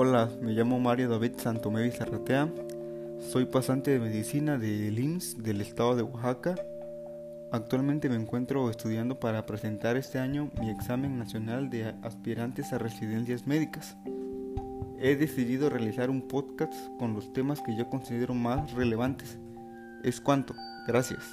Hola, me llamo Mario David Santomevi Zarratea. Soy pasante de medicina del IMSS del estado de Oaxaca. Actualmente me encuentro estudiando para presentar este año mi examen nacional de aspirantes a residencias médicas. He decidido realizar un podcast con los temas que yo considero más relevantes. Es cuanto. Gracias.